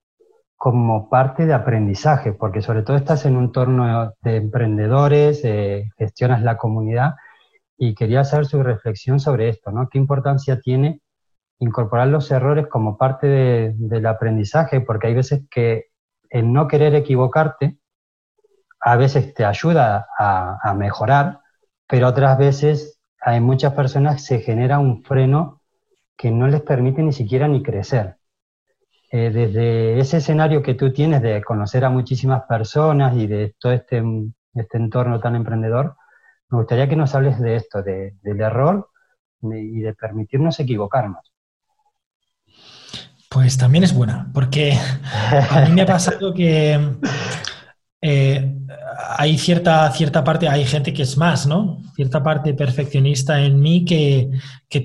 como parte de aprendizaje, porque sobre todo estás en un entorno de emprendedores, eh, gestionas la comunidad y quería hacer su reflexión sobre esto, ¿no? ¿Qué importancia tiene incorporar los errores como parte del aprendizaje? Porque hay veces que el no querer equivocarte a veces te ayuda a, mejorar, pero otras veces hay muchas personas se genera un freno que no les permite ni siquiera ni crecer. Eh, desde ese escenario que tú tienes de conocer a muchísimas personas y de todo este, este entorno tan emprendedor, me gustaría que nos hables de esto, del error y de permitirnos equivocarnos. Pues también es buena, porque a mí me ha pasado que eh, hay cierta, cierta parte, hay gente que es más, ¿no? Cierta parte perfeccionista en mí que,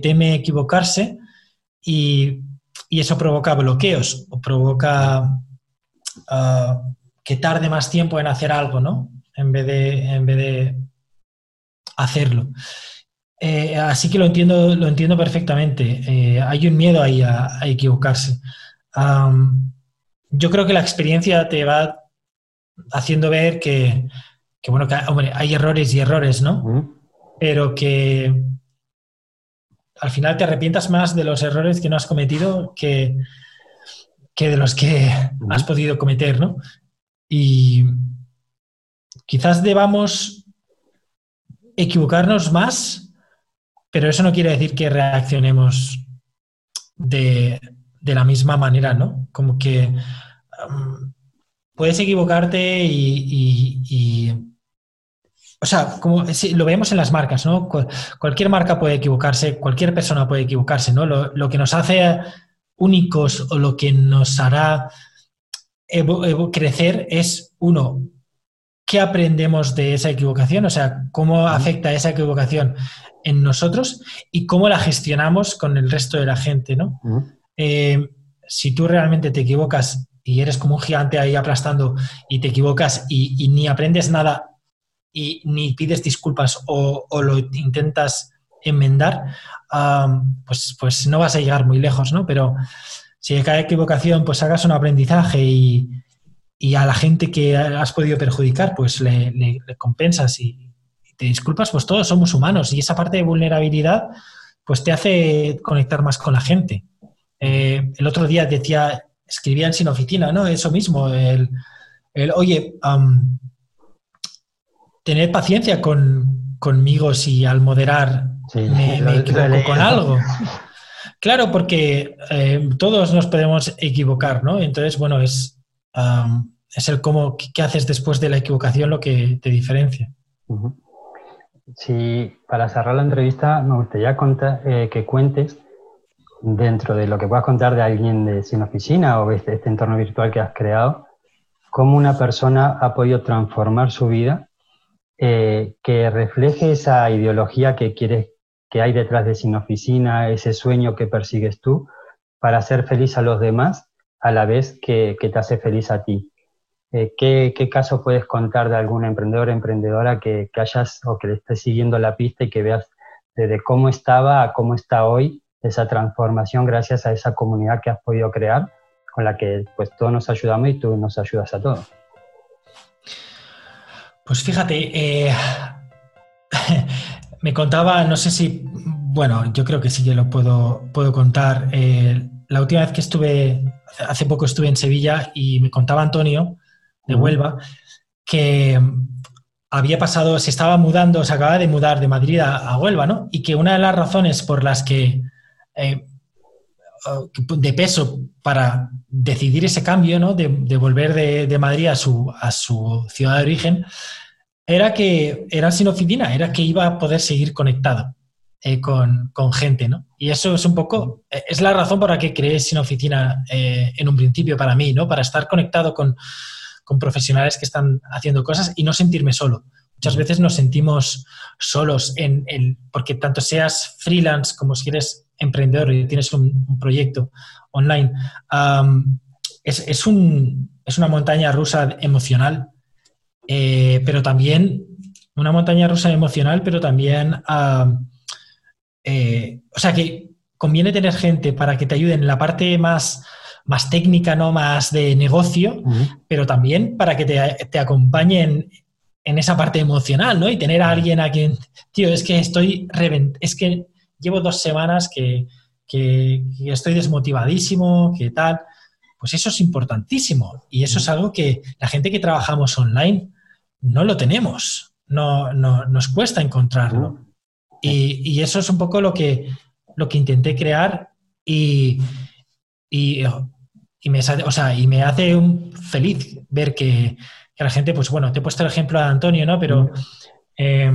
teme equivocarse y, eso provoca bloqueos o provoca ah, que tarde más tiempo en hacer algo, ¿no? En vez de, en vez de hacerlo. Eh, así que lo entiendo, lo entiendo perfectamente. Eh, hay un miedo ahí a, equivocarse. yo creo que la experiencia te va haciendo ver que, bueno, que, hombre, hay errores y errores, ¿no? Pero que al final te arrepientas más de los errores que no has cometido que, que de los que has podido cometer, ¿no? Y quizás debamos equivocarnos más, pero eso no quiere decir que reaccionemos de, la misma manera, ¿no? Como que puedes equivocarte y, o sea, como lo vemos en las marcas, ¿no? Cualquier marca puede equivocarse, cualquier persona puede equivocarse, ¿no? Lo, que nos hace únicos o lo que nos hará crecer es, uno, ¿qué aprendemos de esa equivocación? O sea, ¿cómo afecta esa equivocación en nosotros y cómo la gestionamos con el resto de la gente, ¿no? Eh, si tú realmente te equivocas y eres como un gigante ahí aplastando y te equivocas y, ni aprendes nada y ni pides disculpas o, lo intentas enmendar, pues, pues no vas a llegar muy lejos, ¿no? Pero si hay cada equivocación, pues hagas un aprendizaje y, a la gente que has podido perjudicar, pues le, compensas y, te disculpas, pues todos somos humanos y esa parte de vulnerabilidad, pues te hace conectar más con la gente. Eh, el otro día decía escribían sin oficina, ¿no? Eso mismo, el, oye, tener paciencia con, conmigo si al moderar me, equivoco con algo. Claro, porque eh, todos nos podemos equivocar, ¿no? Entonces, bueno, es, es el cómo, qué haces después de la equivocación lo que te diferencia. Sí, para cerrar la entrevista me gustaría contar, eh, que cuentes dentro de lo que puedas contar de alguien de sin oficina o este, este entorno virtual que has creado, cómo una persona ha podido transformar su vida, eh, que refleje esa ideología que quieres que hay detrás de sin oficina, ese sueño que persigues tú, para hacer feliz a los demás a la vez que, te hace feliz a ti. Eh, ¿qué, caso puedes contar de algún emprendedor o emprendedora que, que hayas o que le estés siguiendo la pista y que veas desde cómo estaba a cómo está hoy esa transformación gracias a esa comunidad que has podido crear, con la que pues todos nos ayudamos y tú nos ayudas a todos. Pues fíjate, eh, me contaba, no sé si, bueno, yo creo que sí que lo puedo, puedo contar. Eh, la última vez que estuve, hace poco estuve en Sevilla y me contaba Antonio de Huelva que había pasado, se estaba mudando, se acaba de mudar de Madrid a, Huelva, ¿no? Y que una de las razones por las que, eh, de peso para decidir ese cambio, ¿no? De, volver de, Madrid a su, a su ciudad de origen, era que era sin oficina, era que iba a poder seguir conectado eh, con, gente, ¿no? Y eso es un poco, eh, es la razón por la que creé sin oficina en un principio para mí, ¿no? Para estar conectado con, con profesionales que están haciendo cosas y no sentirme solo. Muchas veces nos sentimos solos en, porque tanto seas freelance como si eres emprendedor y tienes un, proyecto online, es, es, un, es, una montaña rusa emocional, eh, pero también una montaña rusa emocional, pero también, eh, o sea que conviene tener gente para que te ayude en la parte más más técnica, ¿no? Más de negocio, pero también para que te, te acompañen en esa parte emocional, ¿no? Y tener a alguien a quien, tío, es que estoy revent es que llevo dos semanas que, que, estoy desmotivadísimo, que tal. Pues eso es importantísimo. Y eso es algo que la gente que trabajamos online no lo tenemos. No, no nos cuesta encontrarlo. Y, y, eso es un poco lo que, lo que intenté crear. Y, y y me, o sea, y me hace un feliz ver que, la gente, pues bueno, te he puesto el ejemplo de Antonio, ¿no? Pero, eh,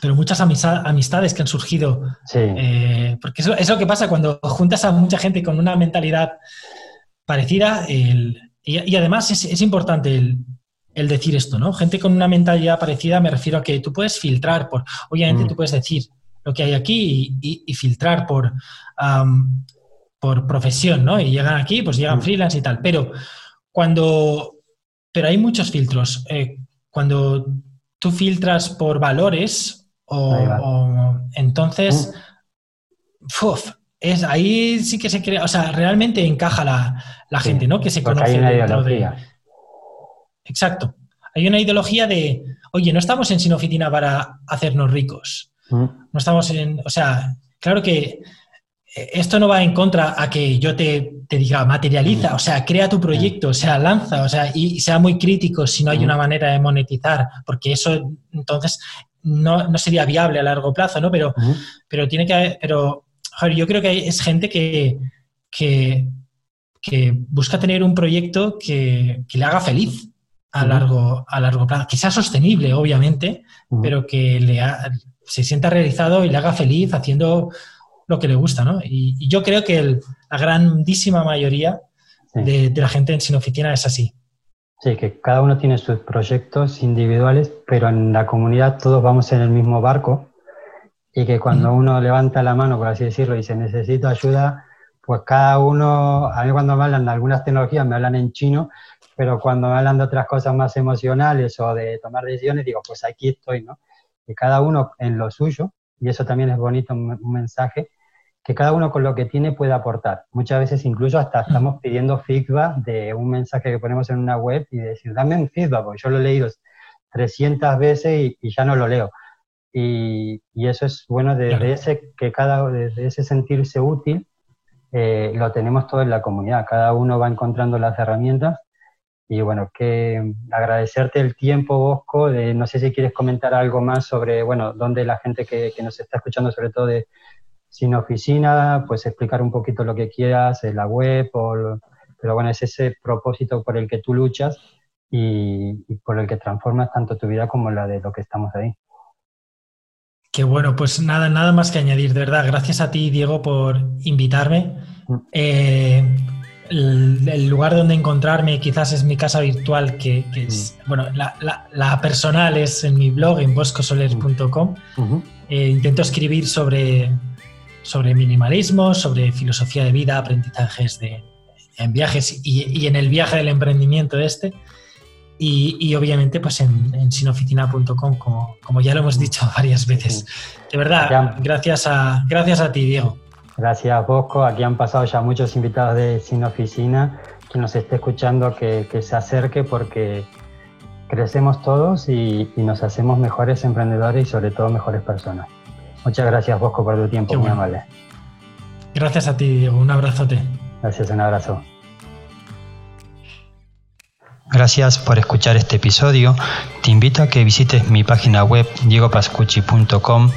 pero muchas amistades que han surgido. Eh, porque eso es lo que pasa cuando juntas a mucha gente con una mentalidad parecida. y, además es, importante el, decir esto, ¿no? Gente con una mentalidad parecida, me refiero a que tú puedes filtrar por. Obviamente mm. tú puedes decir lo que hay aquí y, filtrar por por profesión, ¿no? Y llegan aquí, pues llegan mm. freelance y tal. Pero cuando. Pero hay muchos filtros. Eh, cuando tú filtras por valores, o, entonces. Mm. es, ahí sí que se crea. O sea, realmente encaja la, gente, ¿no? Que se conoce. Hay una ideología. Exacto. Hay una ideología de, oye, no estamos en sin oficina para hacernos ricos. Mm. No estamos en. O sea, claro que esto no va en contra a que yo te, diga materializa, o sea, crea tu proyecto, o sea, lanza, o sea, y, sea muy crítico si no hay una manera de monetizar, porque eso entonces no, sería viable a largo plazo, ¿no? Pero, pero tiene que pero yo creo que es gente que, que, busca tener un proyecto que, le haga feliz a largo, a largo plazo, que sea sostenible, obviamente, pero que le se sienta realizado y le haga feliz haciendo lo que le gusta, ¿no? Y, yo creo que la grandísima mayoría de, la gente en Sin Oficina es así. Sí, que cada uno tiene sus proyectos individuales, pero en la comunidad todos vamos en el mismo barco y que cuando uno levanta la mano, por así decirlo, y dice necesito ayuda, pues cada uno, a mí cuando me hablan de algunas tecnologías me hablan en chino, pero cuando me hablan de otras cosas más emocionales o de tomar decisiones, digo, pues aquí estoy, ¿no? Y cada uno en lo suyo, y eso también es bonito, un mensaje, que cada uno con lo que tiene puede aportar. Muchas veces incluso hasta estamos pidiendo feedback de un mensaje que ponemos en una web y decir, dame un feedback, porque yo lo he leído 300 veces y, ya no lo leo. Y, eso es bueno desde ese, que cada, desde ese sentirse útil, eh, lo tenemos todo en la comunidad. Cada uno va encontrando las herramientas. Y bueno, que agradecerte el tiempo, Bosco. De, no sé si quieres comentar algo más sobre, bueno, dónde la gente que, que nos está escuchando, sobre todo de, sin oficina, pues explicar un poquito lo que quieras en la web, pero bueno, es ese propósito por el que tú luchas y, por el que transformas tanto tu vida como la de lo que estamos ahí. Qué bueno, pues nada, nada más que añadir, de verdad. Gracias a ti, Diego, por invitarme. Mm. Eh, el, lugar donde encontrarme quizás es mi casa virtual, que, es, mm. bueno, la, personal es en mi blog, en boscosoler.com. Mm. Eh, intento escribir sobre, sobre minimalismo, sobre filosofía de vida, aprendizajes de, en viajes y, en el viaje del emprendimiento este. Y, obviamente pues en, sinoficina.com, como, como ya lo hemos dicho varias veces. De verdad, gracias a, gracias a ti, Diego. Gracias, Bosco. Aquí han pasado ya muchos invitados de Sin Oficina. Quien nos esté escuchando, que, que se acerque porque crecemos todos y, nos hacemos mejores emprendedores y sobre todo mejores personas. Muchas gracias Bosco por tu tiempo, muy amable. Gracias a ti, Diego. Un abrazote. Gracias, un abrazo. Gracias por escuchar este episodio. Te invito a que visites mi página web diegopascucci.com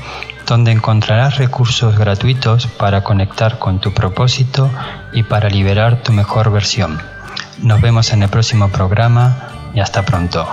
donde encontrarás recursos gratuitos para conectar con tu propósito y para liberar tu mejor versión. Nos vemos en el próximo programa y hasta pronto.